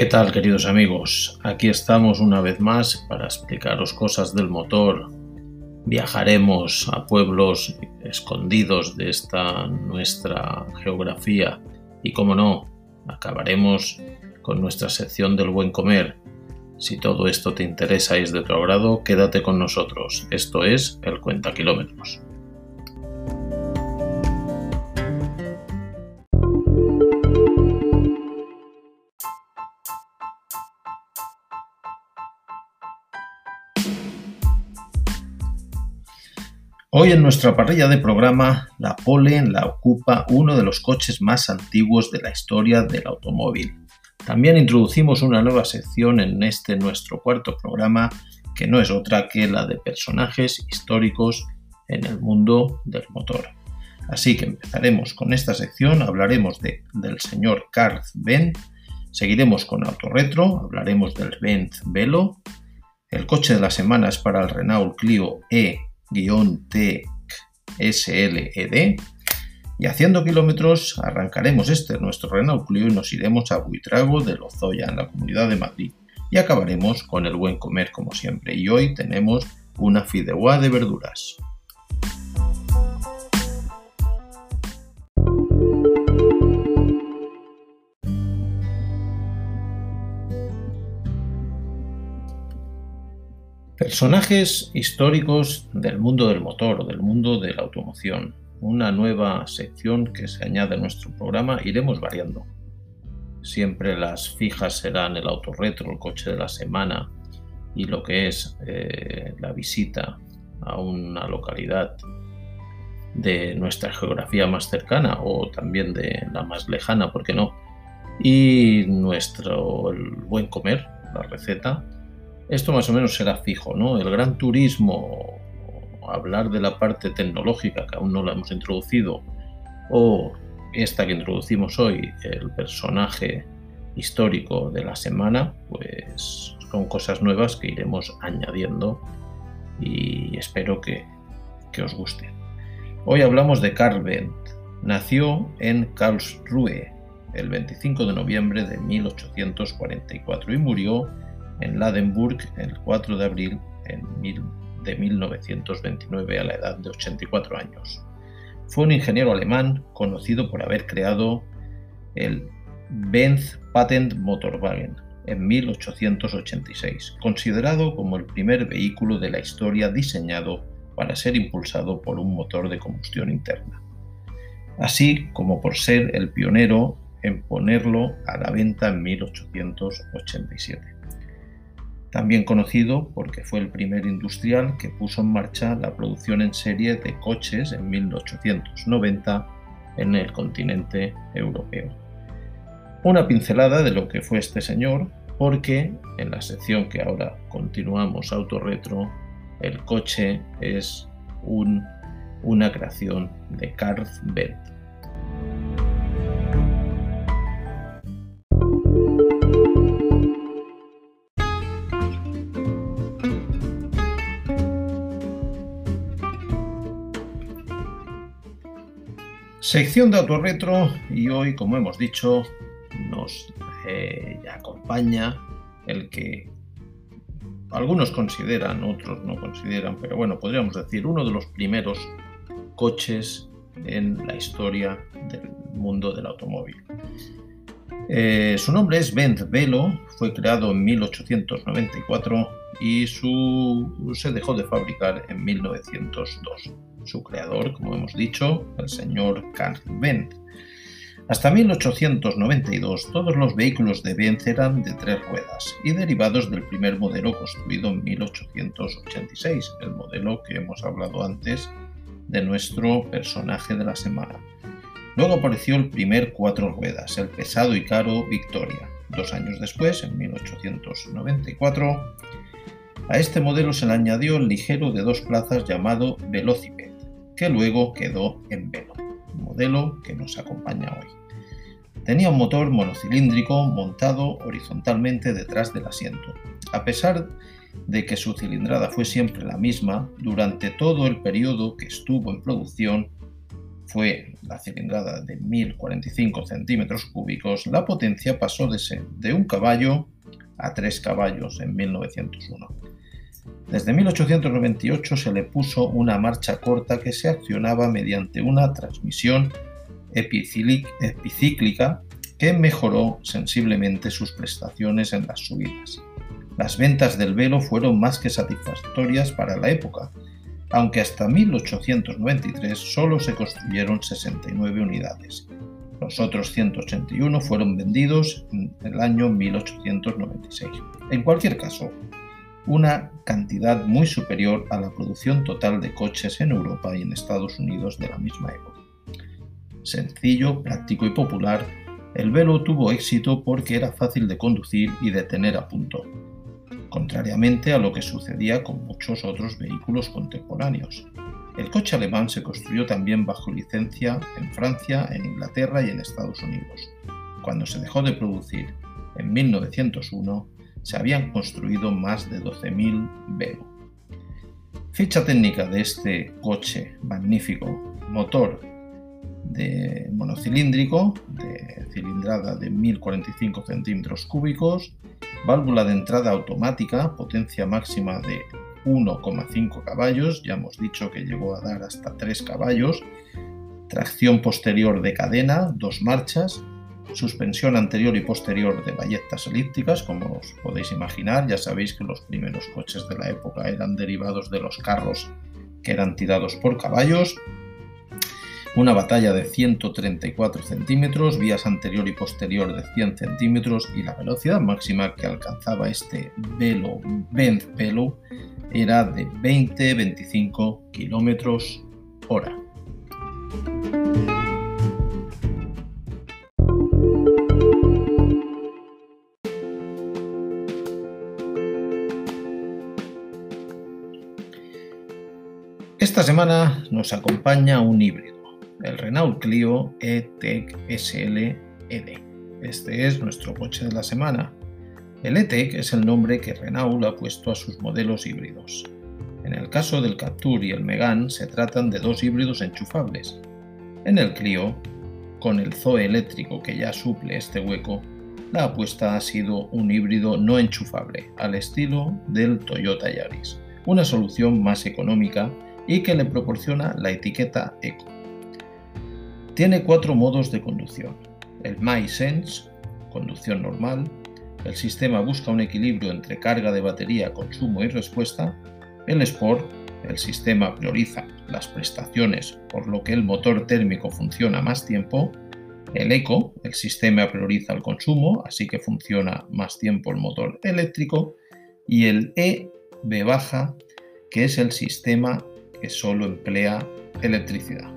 ¿Qué tal queridos amigos? Aquí estamos una vez más para explicaros cosas del motor. Viajaremos a pueblos escondidos de esta nuestra geografía y como no, acabaremos con nuestra sección del buen comer. Si todo esto te interesa y es de tu agrado, quédate con nosotros. Esto es el Cuenta Kilómetros. Hoy en nuestra parrilla de programa, la pole la ocupa uno de los coches más antiguos de la historia del automóvil. También introducimos una nueva sección en este nuestro cuarto programa, que no es otra que la de personajes históricos en el mundo del motor. Así que empezaremos con esta sección, hablaremos de, del señor Karl Benz, seguiremos con Autorretro, hablaremos del Benz Velo, el coche de la semana es para el Renault Clio E SLED y haciendo kilómetros arrancaremos este nuestro Renault Clio y nos iremos a Buitrago de Lozoya en la Comunidad de Madrid. Y acabaremos con el buen comer como siempre. Y hoy tenemos una fideuá de verduras. Personajes históricos del mundo del motor, del mundo de la automoción. Una nueva sección que se añade a nuestro programa. Iremos variando. Siempre las fijas serán el autorretro, el coche de la semana y lo que es eh, la visita a una localidad de nuestra geografía más cercana o también de la más lejana, ¿por qué no? Y nuestro el buen comer, la receta, esto más o menos será fijo, ¿no? El gran turismo, hablar de la parte tecnológica que aún no la hemos introducido, o esta que introducimos hoy, el personaje histórico de la semana, pues son cosas nuevas que iremos añadiendo y espero que, os guste. Hoy hablamos de Benz. Nació en Karlsruhe el 25 de noviembre de 1844 y murió en Ladenburg el 4 de abril de 1929 a la edad de 84 años. Fue un ingeniero alemán conocido por haber creado el Benz Patent Motorwagen en 1886, considerado como el primer vehículo de la historia diseñado para ser impulsado por un motor de combustión interna, así como por ser el pionero en ponerlo a la venta en 1887 también conocido porque fue el primer industrial que puso en marcha la producción en serie de coches en 1890 en el continente europeo. Una pincelada de lo que fue este señor, porque en la sección que ahora continuamos autorretro, el coche es una creación de Karl Benz. Sección de autorretro y hoy, como hemos dicho, nos eh, acompaña el que algunos consideran, otros no consideran, pero bueno, podríamos decir uno de los primeros coches en la historia del mundo del automóvil. Eh, su nombre es Benz Velo, fue creado en 1894 y su, se dejó de fabricar en 1902 su creador, como hemos dicho, el señor Karl Benz. Hasta 1892 todos los vehículos de Benz eran de tres ruedas y derivados del primer modelo construido en 1886, el modelo que hemos hablado antes de nuestro personaje de la semana. Luego apareció el primer cuatro ruedas, el pesado y caro Victoria. Dos años después, en 1894, a este modelo se le añadió el ligero de dos plazas llamado Velocipede que luego quedó en velo, modelo que nos acompaña hoy. Tenía un motor monocilíndrico montado horizontalmente detrás del asiento. A pesar de que su cilindrada fue siempre la misma, durante todo el periodo que estuvo en producción fue la cilindrada de 1045 centímetros cúbicos, la potencia pasó de, ser de un caballo a tres caballos en 1901. Desde 1898 se le puso una marcha corta que se accionaba mediante una transmisión epicíclica que mejoró sensiblemente sus prestaciones en las subidas. Las ventas del velo fueron más que satisfactorias para la época, aunque hasta 1893 solo se construyeron 69 unidades. Los otros 181 fueron vendidos en el año 1896. En cualquier caso, una cantidad muy superior a la producción total de coches en Europa y en Estados Unidos de la misma época. Sencillo, práctico y popular, el velo tuvo éxito porque era fácil de conducir y de tener a punto, contrariamente a lo que sucedía con muchos otros vehículos contemporáneos. El coche alemán se construyó también bajo licencia en Francia, en Inglaterra y en Estados Unidos. Cuando se dejó de producir en 1901, se habían construido más de 12.000 Velo. Ficha técnica de este coche magnífico, motor de monocilíndrico de cilindrada de 1045 centímetros cúbicos, válvula de entrada automática, potencia máxima de 1,5 caballos, ya hemos dicho que llegó a dar hasta 3 caballos, tracción posterior de cadena, dos marchas, suspensión anterior y posterior de ballestas elípticas, como os podéis imaginar, ya sabéis que los primeros coches de la época eran derivados de los carros que eran tirados por caballos, una batalla de 134 centímetros, vías anterior y posterior de 100 centímetros y la velocidad máxima que alcanzaba este velo Benz Velo era de 20-25 kilómetros hora. Esta semana nos acompaña un híbrido el Renault Clio E-Tech SL ED. Este es nuestro coche de la semana. El E-Tech es el nombre que Renault ha puesto a sus modelos híbridos. En el caso del Captur y el Megane se tratan de dos híbridos enchufables. En el Clio, con el Zoe eléctrico que ya suple este hueco, la apuesta ha sido un híbrido no enchufable, al estilo del Toyota Yaris, una solución más económica y que le proporciona la etiqueta Eco. Tiene cuatro modos de conducción. El MySense, conducción normal. El sistema busca un equilibrio entre carga de batería, consumo y respuesta. El Sport, el sistema prioriza las prestaciones, por lo que el motor térmico funciona más tiempo. El Eco, el sistema prioriza el consumo, así que funciona más tiempo el motor eléctrico. Y el E B baja, que es el sistema que solo emplea electricidad.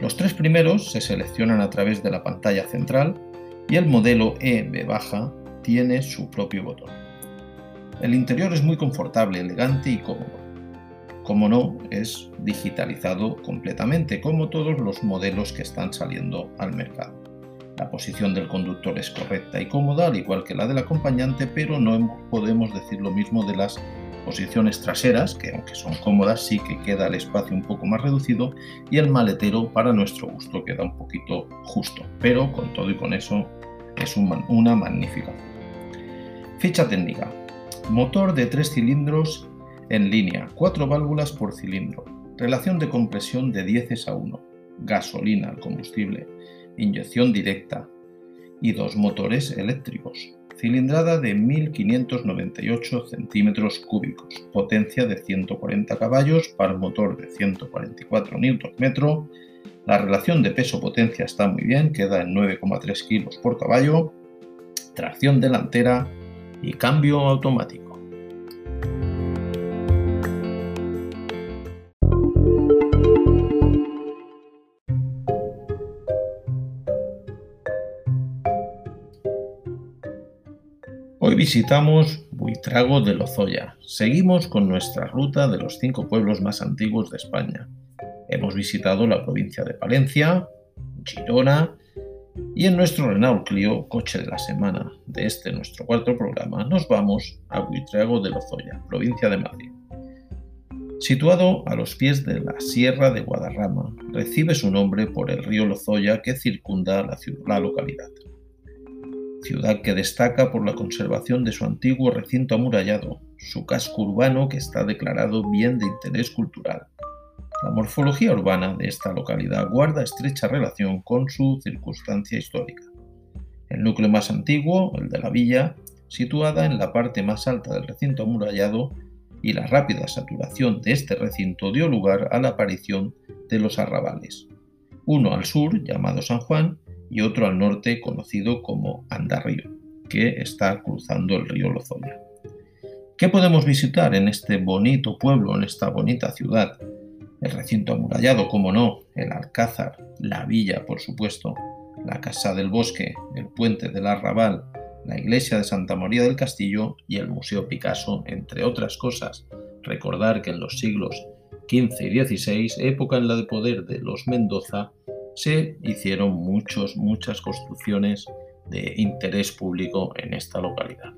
Los tres primeros se seleccionan a través de la pantalla central y el modelo E baja tiene su propio botón. El interior es muy confortable, elegante y cómodo. Como no, es digitalizado completamente, como todos los modelos que están saliendo al mercado. La posición del conductor es correcta y cómoda, al igual que la del acompañante, pero no podemos decir lo mismo de las posiciones traseras, que aunque son cómodas, sí que queda el espacio un poco más reducido y el maletero para nuestro gusto queda un poquito justo, pero con todo y con eso es una magnífica. Ficha técnica. Motor de tres cilindros en línea, cuatro válvulas por cilindro, relación de compresión de 10 a 1, gasolina al combustible, inyección directa y dos motores eléctricos cilindrada de 1598 centímetros cúbicos, potencia de 140 caballos para motor de 144 Nm. La relación de peso-potencia está muy bien, queda en 9,3 kg por caballo, tracción delantera y cambio automático. Visitamos Buitrago de Lozoya. Seguimos con nuestra ruta de los cinco pueblos más antiguos de España. Hemos visitado la provincia de Palencia, Girona y en nuestro Renault Clio, coche de la semana de este nuestro cuarto programa, nos vamos a Buitrago de Lozoya, provincia de Madrid. Situado a los pies de la Sierra de Guadarrama, recibe su nombre por el río Lozoya que circunda la, la localidad. Ciudad que destaca por la conservación de su antiguo recinto amurallado, su casco urbano que está declarado bien de interés cultural. La morfología urbana de esta localidad guarda estrecha relación con su circunstancia histórica. El núcleo más antiguo, el de la villa, situada en la parte más alta del recinto amurallado, y la rápida saturación de este recinto dio lugar a la aparición de los arrabales, uno al sur llamado San Juan y otro al norte conocido como Andarrío, que está cruzando el río Lozoya. ¿Qué podemos visitar en este bonito pueblo, en esta bonita ciudad? El recinto amurallado, como no, el Alcázar, la villa, por supuesto, la Casa del Bosque, el puente del Arrabal, la iglesia de Santa María del Castillo y el Museo Picasso, entre otras cosas. Recordar que en los siglos XV y XVI, época en la de poder de los Mendoza, se hicieron muchos, muchas construcciones de interés público en esta localidad.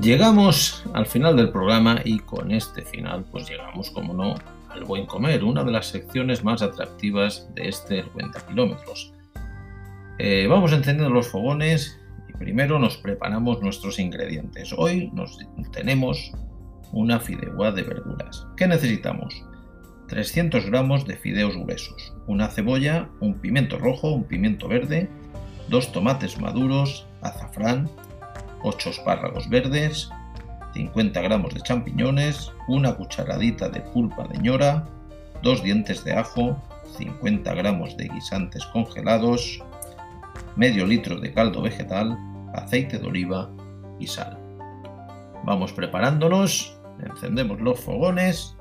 Llegamos al final del programa y con este final pues llegamos, como no, al buen comer, una de las secciones más atractivas de este 90 kilómetros. Eh, vamos encendiendo los fogones y primero nos preparamos nuestros ingredientes. Hoy nos tenemos una fideuá de verduras. ¿Qué necesitamos? 300 gramos de fideos gruesos, una cebolla, un pimiento rojo, un pimiento verde, dos tomates maduros, azafrán, 8 espárragos verdes, 50 gramos de champiñones, una cucharadita de pulpa de ñora, 2 dientes de ajo, 50 gramos de guisantes congelados, medio litro de caldo vegetal, aceite de oliva y sal. Vamos preparándonos, encendemos los fogones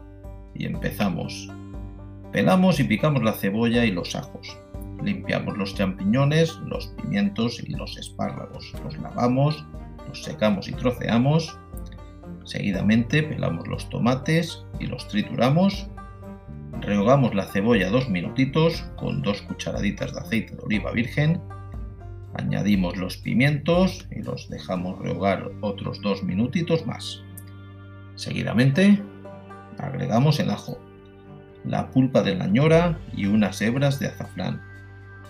y empezamos. Pelamos y picamos la cebolla y los ajos. Limpiamos los champiñones, los pimientos y los espárragos. Los lavamos secamos y troceamos. Seguidamente pelamos los tomates y los trituramos. Rehogamos la cebolla dos minutitos con dos cucharaditas de aceite de oliva virgen. Añadimos los pimientos y los dejamos rehogar otros dos minutitos más. Seguidamente agregamos el ajo, la pulpa de la ñora y unas hebras de azafrán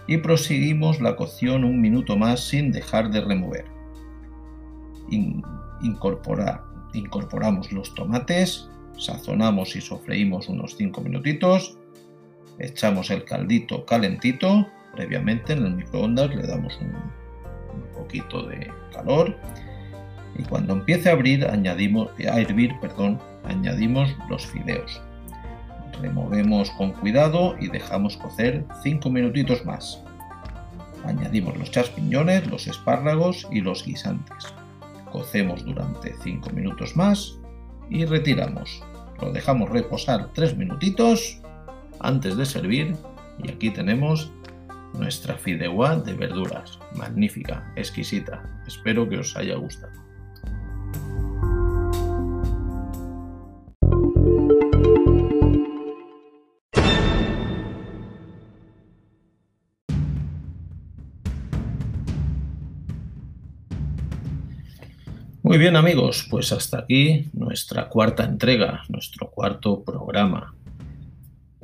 y proseguimos la cocción un minuto más sin dejar de remover incorporamos los tomates, sazonamos y sofreímos unos 5 minutitos, echamos el caldito calentito, previamente en el microondas le damos un, poquito de calor y cuando empiece a abrir añadimos a hervir, perdón, añadimos los fideos. Removemos con cuidado y dejamos cocer 5 minutitos más. Añadimos los chaspiñones, los espárragos y los guisantes. Cocemos durante 5 minutos más y retiramos. Lo dejamos reposar 3 minutitos antes de servir y aquí tenemos nuestra fideuá de verduras. Magnífica, exquisita. Espero que os haya gustado. Muy bien amigos, pues hasta aquí nuestra cuarta entrega, nuestro cuarto programa.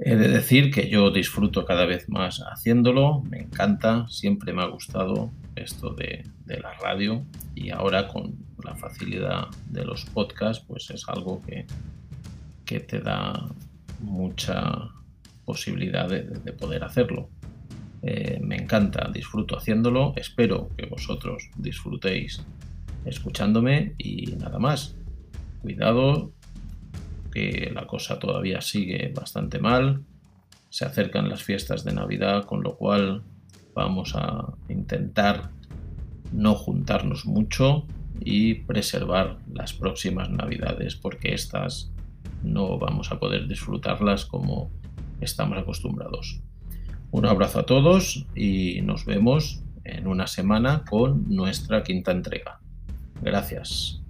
He de decir que yo disfruto cada vez más haciéndolo, me encanta, siempre me ha gustado esto de, la radio y ahora con la facilidad de los podcasts, pues es algo que, que te da mucha posibilidad de, poder hacerlo. Eh, me encanta, disfruto haciéndolo, espero que vosotros disfrutéis escuchándome y nada más. Cuidado, que la cosa todavía sigue bastante mal. Se acercan las fiestas de Navidad, con lo cual vamos a intentar no juntarnos mucho y preservar las próximas Navidades porque estas no vamos a poder disfrutarlas como estamos acostumbrados. Un abrazo a todos y nos vemos en una semana con nuestra quinta entrega. Gracias.